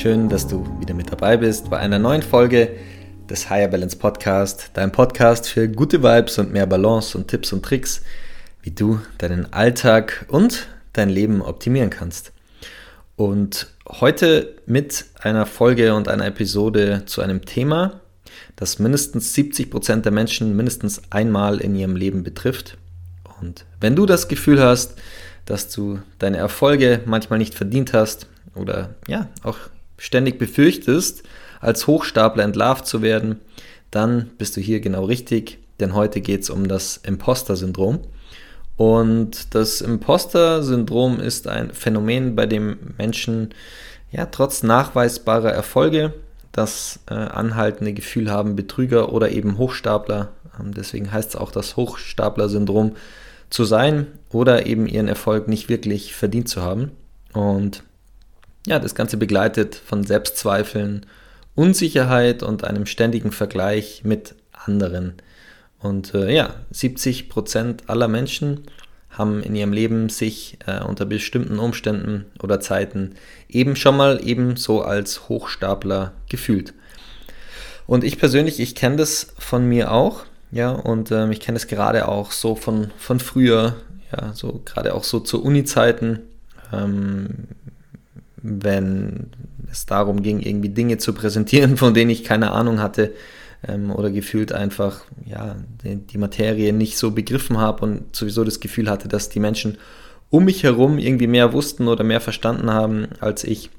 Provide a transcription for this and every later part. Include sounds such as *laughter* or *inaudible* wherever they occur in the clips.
Schön, dass du wieder mit dabei bist bei einer neuen Folge des Higher Balance Podcast, dein Podcast für gute Vibes und mehr Balance und Tipps und Tricks, wie du deinen Alltag und dein Leben optimieren kannst. Und heute mit einer Folge und einer Episode zu einem Thema, das mindestens 70 Prozent der Menschen mindestens einmal in ihrem Leben betrifft. Und wenn du das Gefühl hast, dass du deine Erfolge manchmal nicht verdient hast oder ja, auch ständig befürchtest, als Hochstapler entlarvt zu werden, dann bist du hier genau richtig, denn heute geht es um das Imposter-Syndrom. Und das Imposter-Syndrom ist ein Phänomen, bei dem Menschen ja trotz nachweisbarer Erfolge das äh, anhaltende Gefühl haben, Betrüger oder eben Hochstapler, ähm, deswegen heißt es auch das Hochstapler-Syndrom, zu sein oder eben ihren Erfolg nicht wirklich verdient zu haben. Und ja, das Ganze begleitet von Selbstzweifeln, Unsicherheit und einem ständigen Vergleich mit anderen. Und äh, ja, 70 Prozent aller Menschen haben in ihrem Leben sich äh, unter bestimmten Umständen oder Zeiten eben schon mal ebenso als Hochstapler gefühlt. Und ich persönlich, ich kenne das von mir auch, ja, und ähm, ich kenne das gerade auch so von, von früher, ja, so gerade auch so zu Uni-Zeiten. Ähm, wenn es darum ging, irgendwie Dinge zu präsentieren, *laughs* von denen ich keine Ahnung hatte ähm, oder gefühlt einfach ja, die, die Materie nicht so begriffen habe und sowieso das Gefühl hatte, dass die Menschen um mich herum irgendwie mehr wussten oder mehr verstanden haben als ich.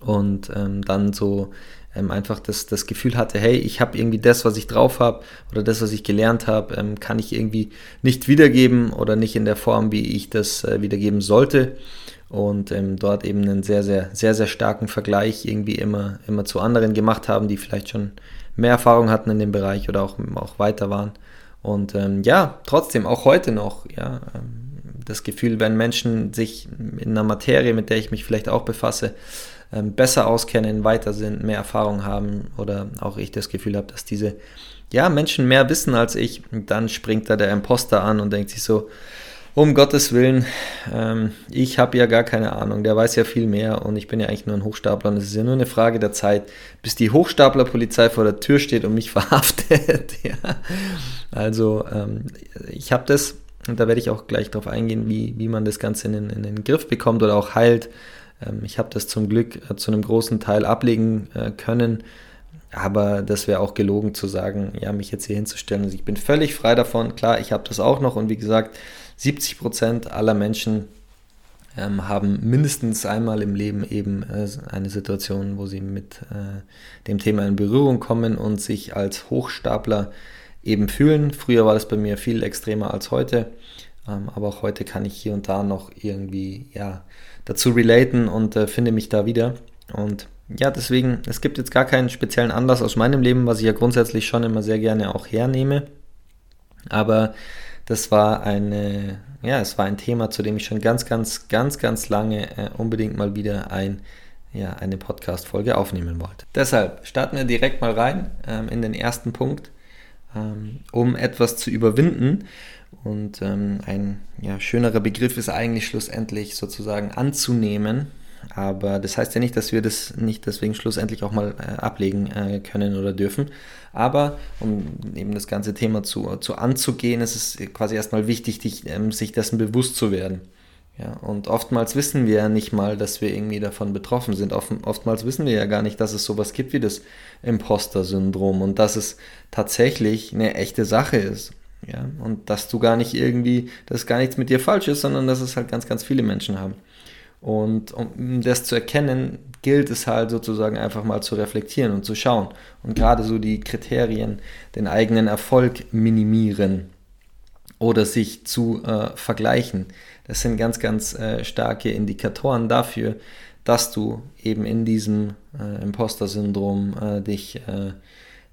Und ähm, dann so ähm, einfach das, das Gefühl hatte, hey, ich habe irgendwie das, was ich drauf habe oder das, was ich gelernt habe, ähm, kann ich irgendwie nicht wiedergeben oder nicht in der Form, wie ich das äh, wiedergeben sollte und ähm, dort eben einen sehr, sehr, sehr, sehr starken Vergleich irgendwie immer, immer zu anderen gemacht haben, die vielleicht schon mehr Erfahrung hatten in dem Bereich oder auch, auch weiter waren. Und ähm, ja, trotzdem, auch heute noch, ja, ähm, das Gefühl, wenn Menschen sich in einer Materie, mit der ich mich vielleicht auch befasse, ähm, besser auskennen, weiter sind, mehr Erfahrung haben oder auch ich das Gefühl habe, dass diese ja, Menschen mehr wissen als ich, dann springt da der Imposter an und denkt sich so, um Gottes Willen, ähm, ich habe ja gar keine Ahnung, der weiß ja viel mehr und ich bin ja eigentlich nur ein Hochstapler und es ist ja nur eine Frage der Zeit, bis die Hochstaplerpolizei vor der Tür steht und mich *laughs* verhaftet. ja. Also ähm, ich habe das, und da werde ich auch gleich darauf eingehen, wie, wie man das Ganze in, den, in den Griff bekommt oder auch heilt. Ähm, ich habe das zum Glück äh, zu einem großen Teil ablegen äh, können. Aber das wäre auch gelogen zu sagen, ja, mich jetzt hier hinzustellen. Also ich bin völlig frei davon. Klar, ich habe das auch noch und wie gesagt, 70 Prozent aller Menschen ähm, haben mindestens einmal im Leben eben äh, eine Situation, wo sie mit äh, dem Thema in Berührung kommen und sich als Hochstapler eben fühlen. Früher war das bei mir viel extremer als heute, ähm, aber auch heute kann ich hier und da noch irgendwie ja, dazu relaten und äh, finde mich da wieder. Und ja, deswegen, es gibt jetzt gar keinen speziellen Anlass aus meinem Leben, was ich ja grundsätzlich schon immer sehr gerne auch hernehme. Aber das war eine, ja, es war ein Thema, zu dem ich schon ganz, ganz, ganz, ganz lange äh, unbedingt mal wieder ein, ja, eine Podcast-Folge aufnehmen wollte. Deshalb starten wir direkt mal rein ähm, in den ersten Punkt, ähm, um etwas zu überwinden. Und ähm, ein ja, schönerer Begriff ist eigentlich schlussendlich sozusagen anzunehmen, aber das heißt ja nicht, dass wir das nicht deswegen schlussendlich auch mal äh, ablegen äh, können oder dürfen. Aber um eben das ganze Thema zu, zu anzugehen, ist es quasi erstmal wichtig, dich, ähm, sich dessen bewusst zu werden. Ja, und oftmals wissen wir ja nicht mal, dass wir irgendwie davon betroffen sind. Oft, oftmals wissen wir ja gar nicht, dass es sowas gibt wie das Imposter-Syndrom und dass es tatsächlich eine echte Sache ist. Ja, und dass du gar nicht irgendwie, dass gar nichts mit dir falsch ist, sondern dass es halt ganz, ganz viele Menschen haben. Und um das zu erkennen, gilt es halt sozusagen einfach mal zu reflektieren und zu schauen. Und gerade so die Kriterien, den eigenen Erfolg minimieren. oder sich zu äh, vergleichen. Das sind ganz, ganz äh, starke Indikatoren dafür, dass du eben in diesem äh, Imposter-Syndrom äh, dich, äh,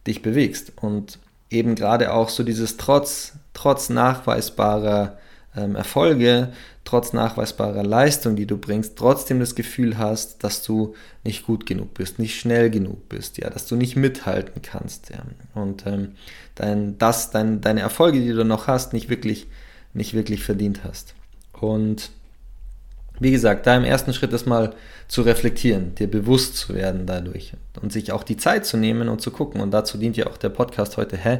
dich bewegst. Und eben gerade auch so dieses trotz, trotz nachweisbarer ähm, Erfolge, trotz nachweisbarer Leistung, die du bringst, trotzdem das Gefühl hast, dass du nicht gut genug bist, nicht schnell genug bist, ja, dass du nicht mithalten kannst, ja. Und ähm, dein, das, dein, deine Erfolge, die du noch hast, nicht wirklich, nicht wirklich verdient hast. Und wie gesagt, da im ersten Schritt ist mal zu reflektieren, dir bewusst zu werden dadurch und sich auch die Zeit zu nehmen und zu gucken. Und dazu dient ja auch der Podcast heute. Hä?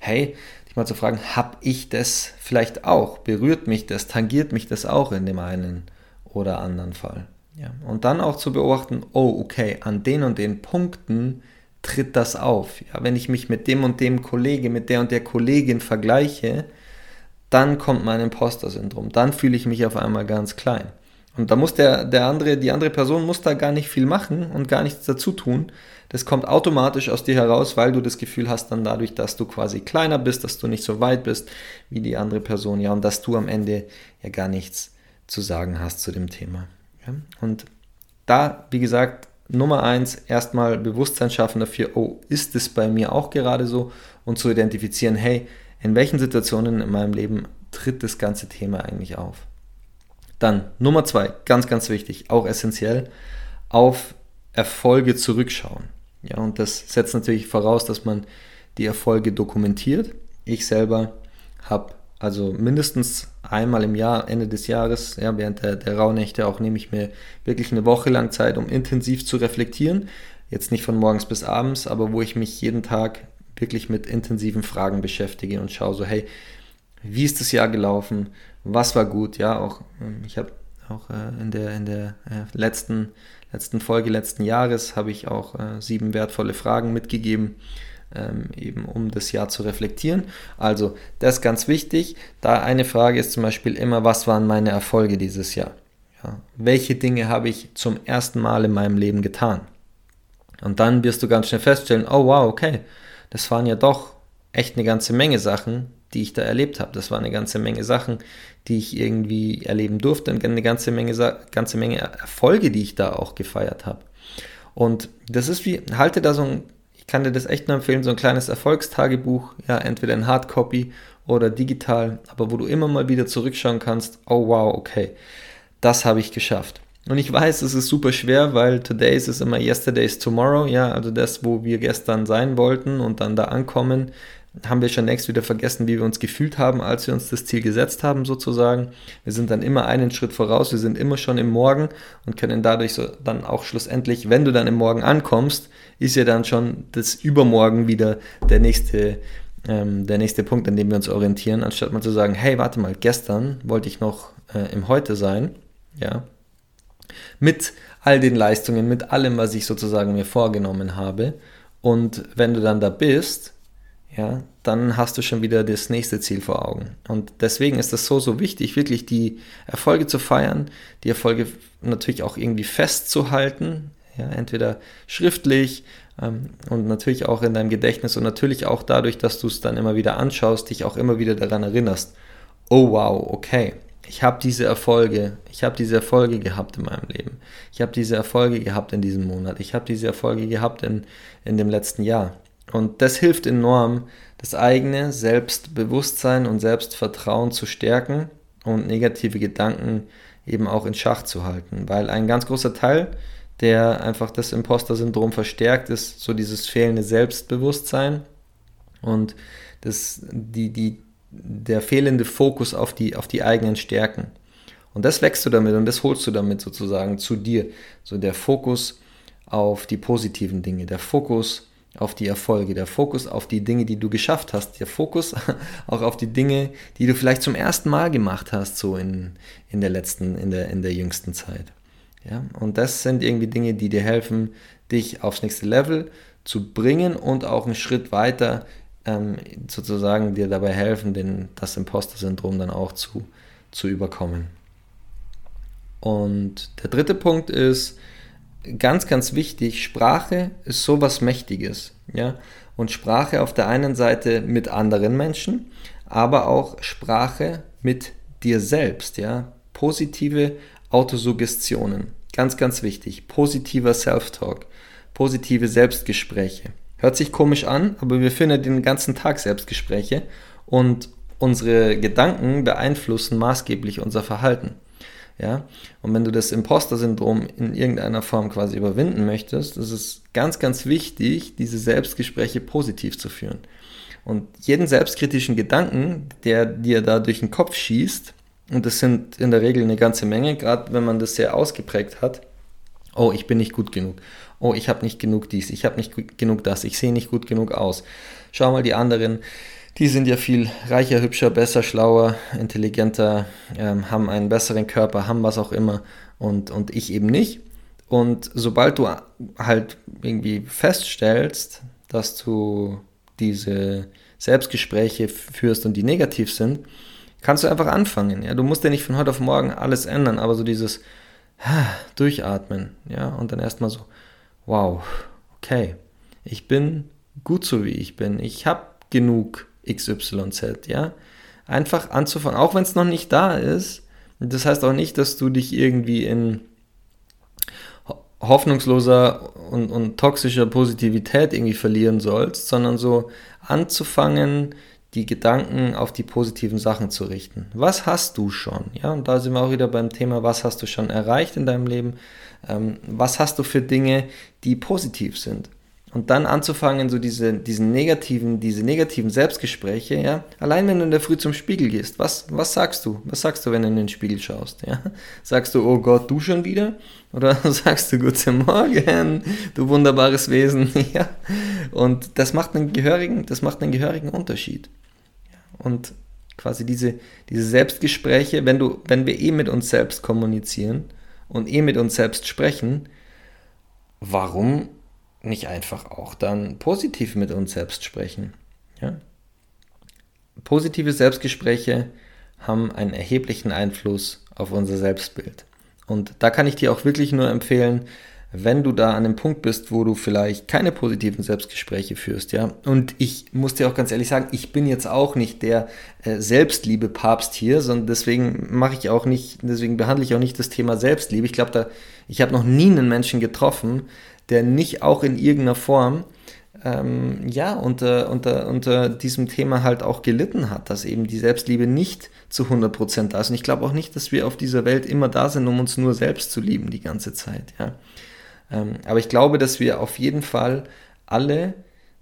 Hey, dich mal zu fragen, habe ich das vielleicht auch? Berührt mich das? Tangiert mich das auch in dem einen oder anderen Fall? Ja. Und dann auch zu beobachten, oh, okay, an den und den Punkten tritt das auf. Ja, wenn ich mich mit dem und dem Kollege, mit der und der Kollegin vergleiche, dann kommt mein Imposter-Syndrom. Dann fühle ich mich auf einmal ganz klein. Und da muss der, der andere, die andere Person muss da gar nicht viel machen und gar nichts dazu tun. Das kommt automatisch aus dir heraus, weil du das Gefühl hast dann dadurch, dass du quasi kleiner bist, dass du nicht so weit bist wie die andere Person, ja, und dass du am Ende ja gar nichts zu sagen hast zu dem Thema. Ja? Und da, wie gesagt, Nummer eins, erstmal Bewusstsein schaffen dafür, oh, ist es bei mir auch gerade so? Und zu identifizieren, hey, in welchen Situationen in meinem Leben tritt das ganze Thema eigentlich auf? Dann Nummer zwei, ganz, ganz wichtig, auch essentiell, auf Erfolge zurückschauen. Ja, und das setzt natürlich voraus, dass man die Erfolge dokumentiert. Ich selber habe also mindestens einmal im Jahr, Ende des Jahres, ja, während der, der Rauhnächte auch nehme ich mir wirklich eine Woche lang Zeit, um intensiv zu reflektieren. Jetzt nicht von morgens bis abends, aber wo ich mich jeden Tag wirklich mit intensiven Fragen beschäftige und schaue so, hey, wie ist das Jahr gelaufen? was war gut, ja, auch ähm, ich habe auch äh, in der, in der äh, letzten, letzten Folge letzten Jahres habe ich auch äh, sieben wertvolle Fragen mitgegeben, ähm, eben um das Jahr zu reflektieren. Also das ist ganz wichtig. Da eine Frage ist zum Beispiel immer, was waren meine Erfolge dieses Jahr? Ja, welche Dinge habe ich zum ersten Mal in meinem Leben getan? Und dann wirst du ganz schnell feststellen, oh wow, okay, das waren ja doch echt eine ganze Menge Sachen, die ich da erlebt habe. Das war eine ganze Menge Sachen, die ich irgendwie erleben durfte und eine ganze Menge, ganze Menge Erfolge, die ich da auch gefeiert habe. Und das ist wie, halte da so ein, ich kann dir das echt nur empfehlen, so ein kleines Erfolgstagebuch, ja, entweder in Hardcopy oder digital, aber wo du immer mal wieder zurückschauen kannst, oh wow, okay, das habe ich geschafft. Und ich weiß, es ist super schwer, weil today ist immer yesterday's tomorrow, ja, also das, wo wir gestern sein wollten und dann da ankommen, haben wir schon längst wieder vergessen, wie wir uns gefühlt haben, als wir uns das Ziel gesetzt haben, sozusagen. Wir sind dann immer einen Schritt voraus, wir sind immer schon im Morgen und können dadurch so dann auch schlussendlich, wenn du dann im Morgen ankommst, ist ja dann schon das Übermorgen wieder der nächste, ähm, der nächste Punkt, an dem wir uns orientieren, anstatt mal zu sagen, hey, warte mal, gestern wollte ich noch äh, im Heute sein, ja, mit all den Leistungen, mit allem, was ich sozusagen mir vorgenommen habe. Und wenn du dann da bist, ja, dann hast du schon wieder das nächste Ziel vor Augen. Und deswegen ist es so, so wichtig, wirklich die Erfolge zu feiern, die Erfolge natürlich auch irgendwie festzuhalten, ja, entweder schriftlich ähm, und natürlich auch in deinem Gedächtnis und natürlich auch dadurch, dass du es dann immer wieder anschaust, dich auch immer wieder daran erinnerst, oh wow, okay, ich habe diese Erfolge, ich habe diese Erfolge gehabt in meinem Leben, ich habe diese Erfolge gehabt in diesem Monat, ich habe diese Erfolge gehabt in, in dem letzten Jahr. Und das hilft enorm, das eigene Selbstbewusstsein und Selbstvertrauen zu stärken und negative Gedanken eben auch in Schach zu halten. Weil ein ganz großer Teil, der einfach das Imposter-Syndrom verstärkt, ist so dieses fehlende Selbstbewusstsein und das, die, die, der fehlende Fokus auf die, auf die eigenen Stärken. Und das wächst du damit und das holst du damit sozusagen zu dir. So der Fokus auf die positiven Dinge, der Fokus auf die Erfolge, der Fokus auf die Dinge, die du geschafft hast, der Fokus *laughs* auch auf die Dinge, die du vielleicht zum ersten Mal gemacht hast, so in, in der letzten, in der, in der jüngsten Zeit. Ja, und das sind irgendwie Dinge, die dir helfen, dich aufs nächste Level zu bringen und auch einen Schritt weiter ähm, sozusagen dir dabei helfen, den, das Imposter-Syndrom dann auch zu, zu überkommen. Und der dritte Punkt ist, ganz, ganz wichtig, Sprache ist sowas Mächtiges. Ja? Und Sprache auf der einen Seite mit anderen Menschen, aber auch Sprache mit dir selbst, ja. Positive Autosuggestionen. Ganz, ganz wichtig. Positiver Self-Talk. Positive Selbstgespräche. Hört sich komisch an, aber wir führen den ganzen Tag Selbstgespräche und unsere Gedanken beeinflussen maßgeblich unser Verhalten. Ja? Und wenn du das Imposter-Syndrom in irgendeiner Form quasi überwinden möchtest, ist es ganz, ganz wichtig, diese Selbstgespräche positiv zu führen. Und jeden selbstkritischen Gedanken, der dir da durch den Kopf schießt, und das sind in der Regel eine ganze Menge, gerade wenn man das sehr ausgeprägt hat, oh, ich bin nicht gut genug, oh, ich habe nicht genug dies, ich habe nicht genug das, ich sehe nicht gut genug aus. Schau mal die anderen, die sind ja viel reicher, hübscher, besser, schlauer, intelligenter, ähm, haben einen besseren Körper, haben was auch immer und, und ich eben nicht. Und sobald du halt irgendwie feststellst, dass du diese Selbstgespräche führst und die negativ sind, kannst du einfach anfangen. Ja? Du musst ja nicht von heute auf morgen alles ändern, aber so dieses Durchatmen, ja, und dann erstmal so, wow, okay, ich bin gut so wie ich bin, ich habe genug XYZ, ja. Einfach anzufangen, auch wenn es noch nicht da ist. Das heißt auch nicht, dass du dich irgendwie in hoffnungsloser und, und toxischer Positivität irgendwie verlieren sollst, sondern so anzufangen, die Gedanken auf die positiven Sachen zu richten. Was hast du schon? Ja, und da sind wir auch wieder beim Thema, was hast du schon erreicht in deinem Leben? Ähm, was hast du für Dinge, die positiv sind? Und dann anzufangen, so diese, diesen negativen, diese negativen Selbstgespräche, ja, allein wenn du in der Früh zum Spiegel gehst, was, was sagst du? Was sagst du, wenn du in den Spiegel schaust? Ja? Sagst du, oh Gott, du schon wieder? Oder *laughs* sagst du, guten Morgen, du wunderbares Wesen? *laughs* ja. Und das macht einen gehörigen, das macht einen gehörigen Unterschied. Und quasi diese, diese Selbstgespräche, wenn du, wenn wir eh mit uns selbst kommunizieren und eh mit uns selbst sprechen, warum nicht einfach auch dann positiv mit uns selbst sprechen? Ja? Positive Selbstgespräche haben einen erheblichen Einfluss auf unser Selbstbild. Und da kann ich dir auch wirklich nur empfehlen, wenn du da an dem Punkt bist, wo du vielleicht keine positiven Selbstgespräche führst, ja. Und ich muss dir auch ganz ehrlich sagen, ich bin jetzt auch nicht der äh, Selbstliebe-Papst hier, sondern deswegen mache ich auch nicht, deswegen behandle ich auch nicht das Thema Selbstliebe. Ich glaube, da, ich habe noch nie einen Menschen getroffen, der nicht auch in irgendeiner Form ähm, ja, unter, unter, unter diesem Thema halt auch gelitten hat, dass eben die Selbstliebe nicht zu 100% da ist. Und ich glaube auch nicht, dass wir auf dieser Welt immer da sind, um uns nur selbst zu lieben die ganze Zeit. Ja. Ähm, aber ich glaube, dass wir auf jeden Fall alle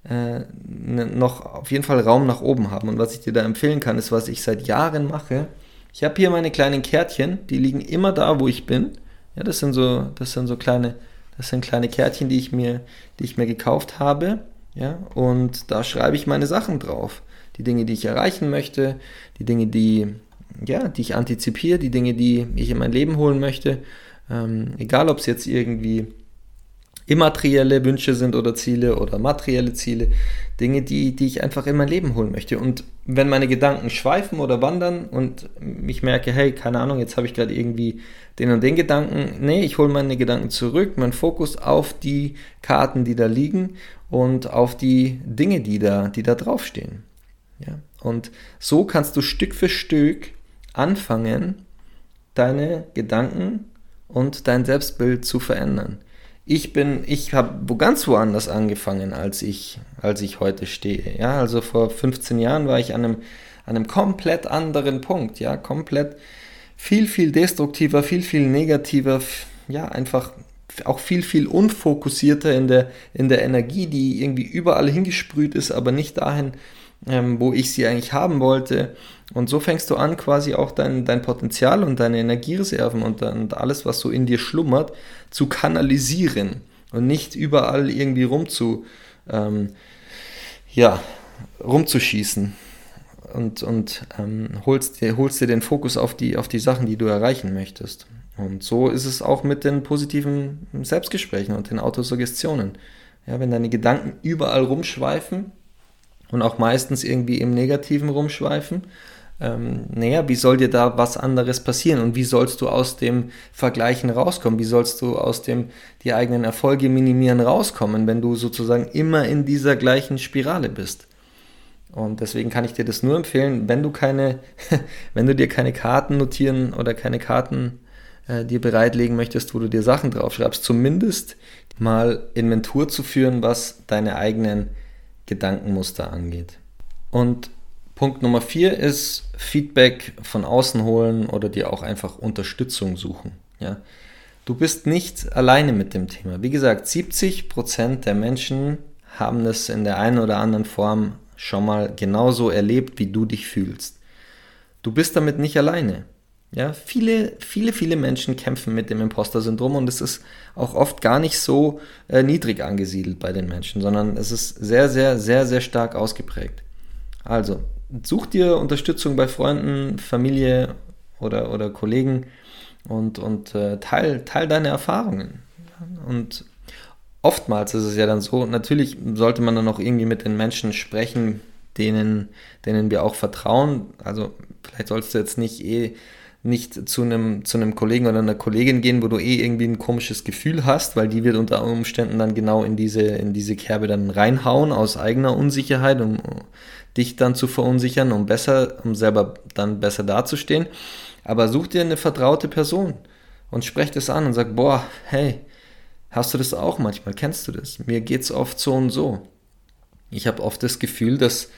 äh, ne, noch auf jeden Fall Raum nach oben haben. Und was ich dir da empfehlen kann, ist, was ich seit Jahren mache. Ich habe hier meine kleinen Kärtchen, die liegen immer da, wo ich bin. Ja, das sind so, das sind so kleine das sind kleine Kärtchen, die ich mir, die ich mir gekauft habe. Ja, und da schreibe ich meine Sachen drauf. Die Dinge, die ich erreichen möchte, die Dinge, die, ja, die ich antizipiere, die Dinge, die ich in mein Leben holen möchte. Ähm, egal, ob es jetzt irgendwie immaterielle Wünsche sind oder Ziele oder materielle Ziele, Dinge, die, die ich einfach in mein Leben holen möchte. Und wenn meine Gedanken schweifen oder wandern und ich merke, hey, keine Ahnung, jetzt habe ich gerade irgendwie den und den Gedanken, nee, ich hole meine Gedanken zurück, meinen Fokus auf die Karten, die da liegen und auf die Dinge, die da, die da draufstehen. Ja? Und so kannst du Stück für Stück anfangen, deine Gedanken und dein Selbstbild zu verändern ich bin, ich habe ganz woanders angefangen, als ich, als ich heute stehe. Ja, also vor 15 Jahren war ich an einem, an einem komplett anderen Punkt, ja, komplett viel, viel destruktiver, viel, viel negativer, ja, einfach auch viel, viel unfokussierter in der, in der Energie, die irgendwie überall hingesprüht ist, aber nicht dahin, ähm, wo ich sie eigentlich haben wollte. Und so fängst du an, quasi auch dein, dein Potenzial und deine Energiereserven und, und alles, was so in dir schlummert, zu kanalisieren und nicht überall irgendwie rumzu, ähm, ja, rumzuschießen. Und, und ähm, holst, dir, holst dir den Fokus auf die, auf die Sachen, die du erreichen möchtest. Und so ist es auch mit den positiven Selbstgesprächen und den Autosuggestionen. Ja, wenn deine Gedanken überall rumschweifen, und auch meistens irgendwie im Negativen rumschweifen. Ähm, naja, wie soll dir da was anderes passieren und wie sollst du aus dem Vergleichen rauskommen? Wie sollst du aus dem die eigenen Erfolge minimieren rauskommen, wenn du sozusagen immer in dieser gleichen Spirale bist? Und deswegen kann ich dir das nur empfehlen, wenn du keine, *laughs* wenn du dir keine Karten notieren oder keine Karten äh, dir bereitlegen möchtest, wo du dir Sachen draufschreibst, zumindest mal Inventur zu führen, was deine eigenen Gedankenmuster angeht. Und Punkt Nummer vier ist Feedback von außen holen oder dir auch einfach Unterstützung suchen. Ja? Du bist nicht alleine mit dem Thema. Wie gesagt, 70% der Menschen haben es in der einen oder anderen Form schon mal genauso erlebt, wie du dich fühlst. Du bist damit nicht alleine. Ja, viele, viele, viele Menschen kämpfen mit dem Imposter-Syndrom und es ist auch oft gar nicht so äh, niedrig angesiedelt bei den Menschen, sondern es ist sehr, sehr, sehr, sehr stark ausgeprägt. Also, such dir Unterstützung bei Freunden, Familie oder, oder Kollegen und, und äh, teil, teil deine Erfahrungen. Und oftmals ist es ja dann so, natürlich sollte man dann auch irgendwie mit den Menschen sprechen, denen, denen wir auch vertrauen. Also vielleicht sollst du jetzt nicht eh nicht zu einem, zu einem Kollegen oder einer Kollegin gehen, wo du eh irgendwie ein komisches Gefühl hast, weil die wird unter Umständen dann genau in diese, in diese Kerbe dann reinhauen aus eigener Unsicherheit, um dich dann zu verunsichern, um besser, um selber dann besser dazustehen. Aber such dir eine vertraute Person und sprech das an und sag, boah, hey, hast du das auch manchmal? Kennst du das? Mir geht's oft so und so. Ich habe oft das Gefühl, dass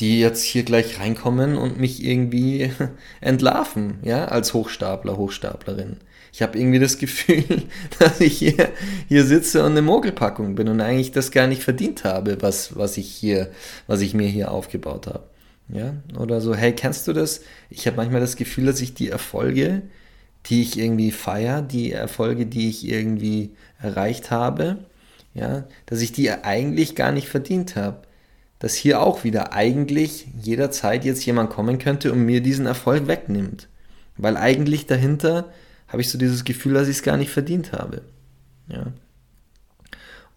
die jetzt hier gleich reinkommen und mich irgendwie *laughs* entlarven, ja, als Hochstapler, Hochstaplerin. Ich habe irgendwie das Gefühl, *laughs* dass ich hier, hier sitze und eine Mogelpackung bin und eigentlich das gar nicht verdient habe, was, was ich hier, was ich mir hier aufgebaut habe. Ja, oder so, hey, kennst du das? Ich habe manchmal das Gefühl, dass ich die Erfolge, die ich irgendwie feiere, die Erfolge, die ich irgendwie erreicht habe, ja, dass ich die eigentlich gar nicht verdient habe dass hier auch wieder eigentlich jederzeit jetzt jemand kommen könnte und mir diesen Erfolg wegnimmt. Weil eigentlich dahinter habe ich so dieses Gefühl, dass ich es gar nicht verdient habe. Ja.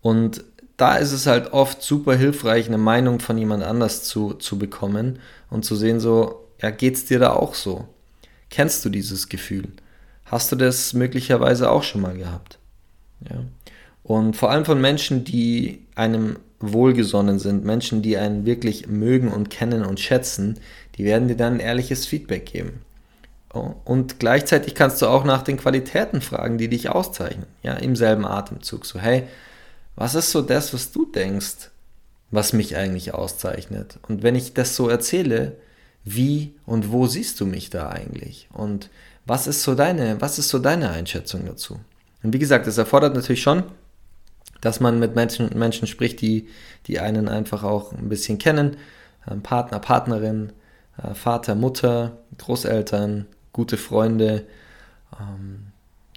Und da ist es halt oft super hilfreich, eine Meinung von jemand anders zu, zu bekommen und zu sehen, so, ja, geht's dir da auch so? Kennst du dieses Gefühl? Hast du das möglicherweise auch schon mal gehabt? Ja. Und vor allem von Menschen, die einem wohlgesonnen sind, Menschen, die einen wirklich mögen und kennen und schätzen, die werden dir dann ein ehrliches Feedback geben. Oh, und gleichzeitig kannst du auch nach den Qualitäten fragen, die dich auszeichnen. Ja, im selben Atemzug. So, hey, was ist so das, was du denkst, was mich eigentlich auszeichnet? Und wenn ich das so erzähle, wie und wo siehst du mich da eigentlich? Und was ist so deine, was ist so deine Einschätzung dazu? Und wie gesagt, das erfordert natürlich schon dass man mit Menschen, Menschen spricht, die, die einen einfach auch ein bisschen kennen. Ähm, Partner, Partnerin, äh, Vater, Mutter, Großeltern, gute Freunde. Ähm,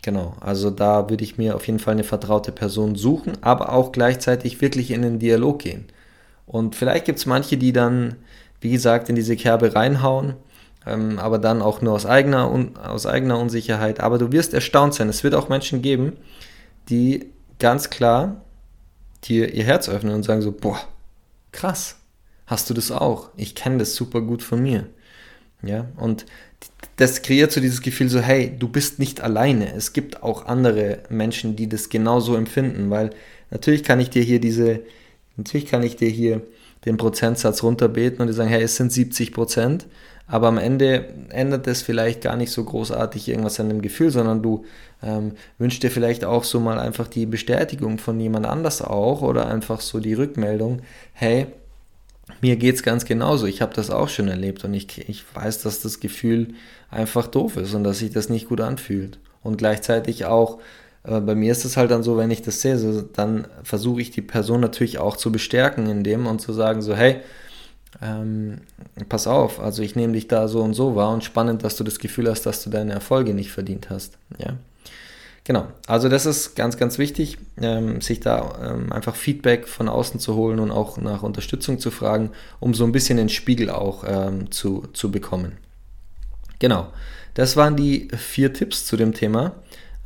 genau, also da würde ich mir auf jeden Fall eine vertraute Person suchen, aber auch gleichzeitig wirklich in den Dialog gehen. Und vielleicht gibt es manche, die dann, wie gesagt, in diese Kerbe reinhauen, ähm, aber dann auch nur aus eigener, aus eigener Unsicherheit. Aber du wirst erstaunt sein. Es wird auch Menschen geben, die ganz klar dir ihr Herz öffnen und sagen so, boah, krass, hast du das auch? Ich kenne das super gut von mir. Ja, und das kreiert so dieses Gefühl so, hey, du bist nicht alleine. Es gibt auch andere Menschen, die das genauso empfinden, weil natürlich kann ich dir hier diese, natürlich kann ich dir hier den Prozentsatz runterbeten und dir sagen, hey, es sind 70 Prozent, aber am Ende ändert es vielleicht gar nicht so großartig irgendwas an dem Gefühl, sondern du ähm, wünschst dir vielleicht auch so mal einfach die Bestätigung von jemand anders auch oder einfach so die Rückmeldung, hey, mir geht es ganz genauso, ich habe das auch schon erlebt und ich, ich weiß, dass das Gefühl einfach doof ist und dass sich das nicht gut anfühlt. Und gleichzeitig auch, äh, bei mir ist es halt dann so, wenn ich das sehe, so, dann versuche ich die Person natürlich auch zu bestärken in dem und zu sagen so, hey, ähm, pass auf, also ich nehme dich da so und so wahr und spannend, dass du das Gefühl hast, dass du deine Erfolge nicht verdient hast. Ja. Genau, also das ist ganz, ganz wichtig, ähm, sich da ähm, einfach Feedback von außen zu holen und auch nach Unterstützung zu fragen, um so ein bisschen den Spiegel auch ähm, zu, zu bekommen. Genau, das waren die vier Tipps zu dem Thema.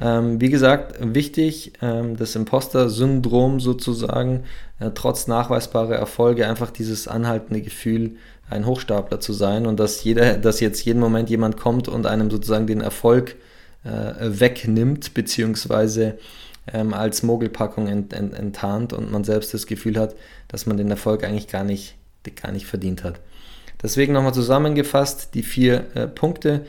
Ähm, wie gesagt, wichtig, ähm, das Imposter-Syndrom sozusagen, äh, trotz nachweisbarer Erfolge, einfach dieses anhaltende Gefühl, ein Hochstapler zu sein und dass jeder, dass jetzt jeden Moment jemand kommt und einem sozusagen den Erfolg äh, wegnimmt, beziehungsweise ähm, als Mogelpackung ent, ent, enttarnt und man selbst das Gefühl hat, dass man den Erfolg eigentlich gar nicht gar nicht verdient hat. Deswegen nochmal zusammengefasst die vier äh, Punkte.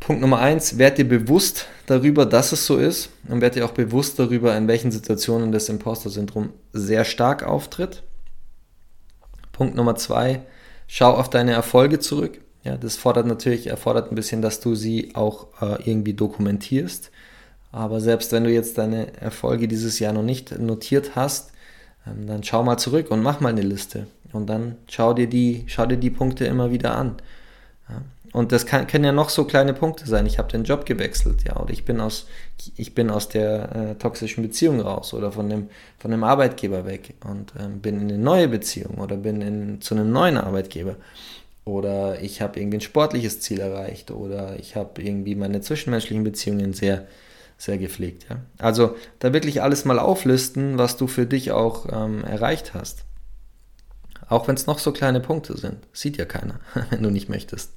Punkt Nummer eins, werd dir bewusst darüber, dass es so ist und werd dir auch bewusst darüber, in welchen Situationen das Imposter-Syndrom sehr stark auftritt. Punkt Nummer zwei, schau auf deine Erfolge zurück. Ja, das fordert natürlich, erfordert ein bisschen, dass du sie auch äh, irgendwie dokumentierst. Aber selbst wenn du jetzt deine Erfolge dieses Jahr noch nicht notiert hast, ähm, dann schau mal zurück und mach mal eine Liste. Und dann schau dir die, schau dir die Punkte immer wieder an. Und das kann, können ja noch so kleine Punkte sein. Ich habe den Job gewechselt, ja, oder ich bin aus, ich bin aus der äh, toxischen Beziehung raus oder von dem, von dem Arbeitgeber weg und ähm, bin in eine neue Beziehung oder bin in, zu einem neuen Arbeitgeber. Oder ich habe irgendwie ein sportliches Ziel erreicht oder ich habe irgendwie meine zwischenmenschlichen Beziehungen sehr, sehr gepflegt. Ja? Also da wirklich alles mal auflisten, was du für dich auch ähm, erreicht hast. Auch wenn es noch so kleine Punkte sind. Sieht ja keiner, *laughs* wenn du nicht möchtest.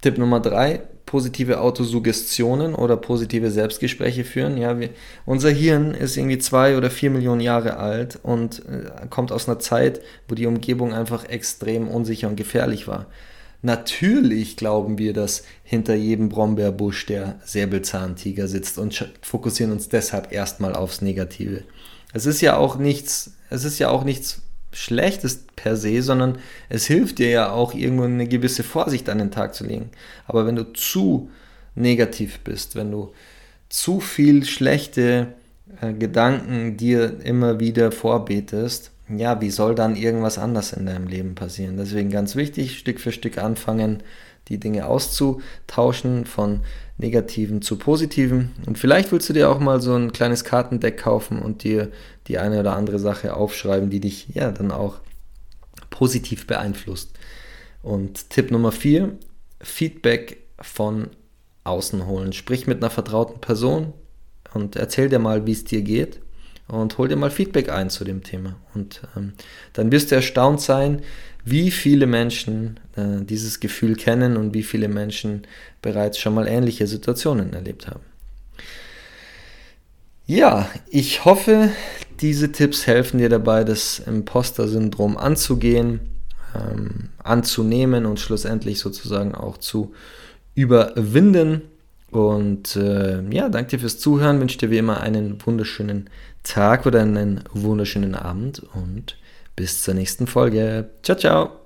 Tipp Nummer drei, positive Autosuggestionen oder positive Selbstgespräche führen. Ja, wir, unser Hirn ist irgendwie zwei oder vier Millionen Jahre alt und äh, kommt aus einer Zeit, wo die Umgebung einfach extrem unsicher und gefährlich war. Natürlich glauben wir, dass hinter jedem Brombeerbusch der Säbelzahntiger sitzt und fokussieren uns deshalb erstmal aufs Negative. Es ist ja auch nichts, es ist ja auch nichts schlecht ist per se, sondern es hilft dir ja auch irgendwo eine gewisse Vorsicht an den Tag zu legen. Aber wenn du zu negativ bist, wenn du zu viel schlechte äh, Gedanken dir immer wieder vorbetest, ja, wie soll dann irgendwas anders in deinem Leben passieren? Deswegen ganz wichtig, Stück für Stück anfangen, die Dinge auszutauschen von negativen zu positiven. Und vielleicht willst du dir auch mal so ein kleines Kartendeck kaufen und dir die eine oder andere Sache aufschreiben, die dich ja dann auch positiv beeinflusst. Und Tipp Nummer vier, Feedback von außen holen. Sprich mit einer vertrauten Person und erzähl dir mal, wie es dir geht und hol dir mal Feedback ein zu dem Thema. Und ähm, dann wirst du erstaunt sein, wie viele Menschen äh, dieses Gefühl kennen und wie viele Menschen bereits schon mal ähnliche Situationen erlebt haben. Ja, ich hoffe, diese Tipps helfen dir dabei, das Imposter-Syndrom anzugehen, ähm, anzunehmen und schlussendlich sozusagen auch zu überwinden. Und äh, ja, danke dir fürs Zuhören, wünsche dir wie immer einen wunderschönen Tag oder einen wunderschönen Abend und bis zur nächsten Folge. Ciao, ciao.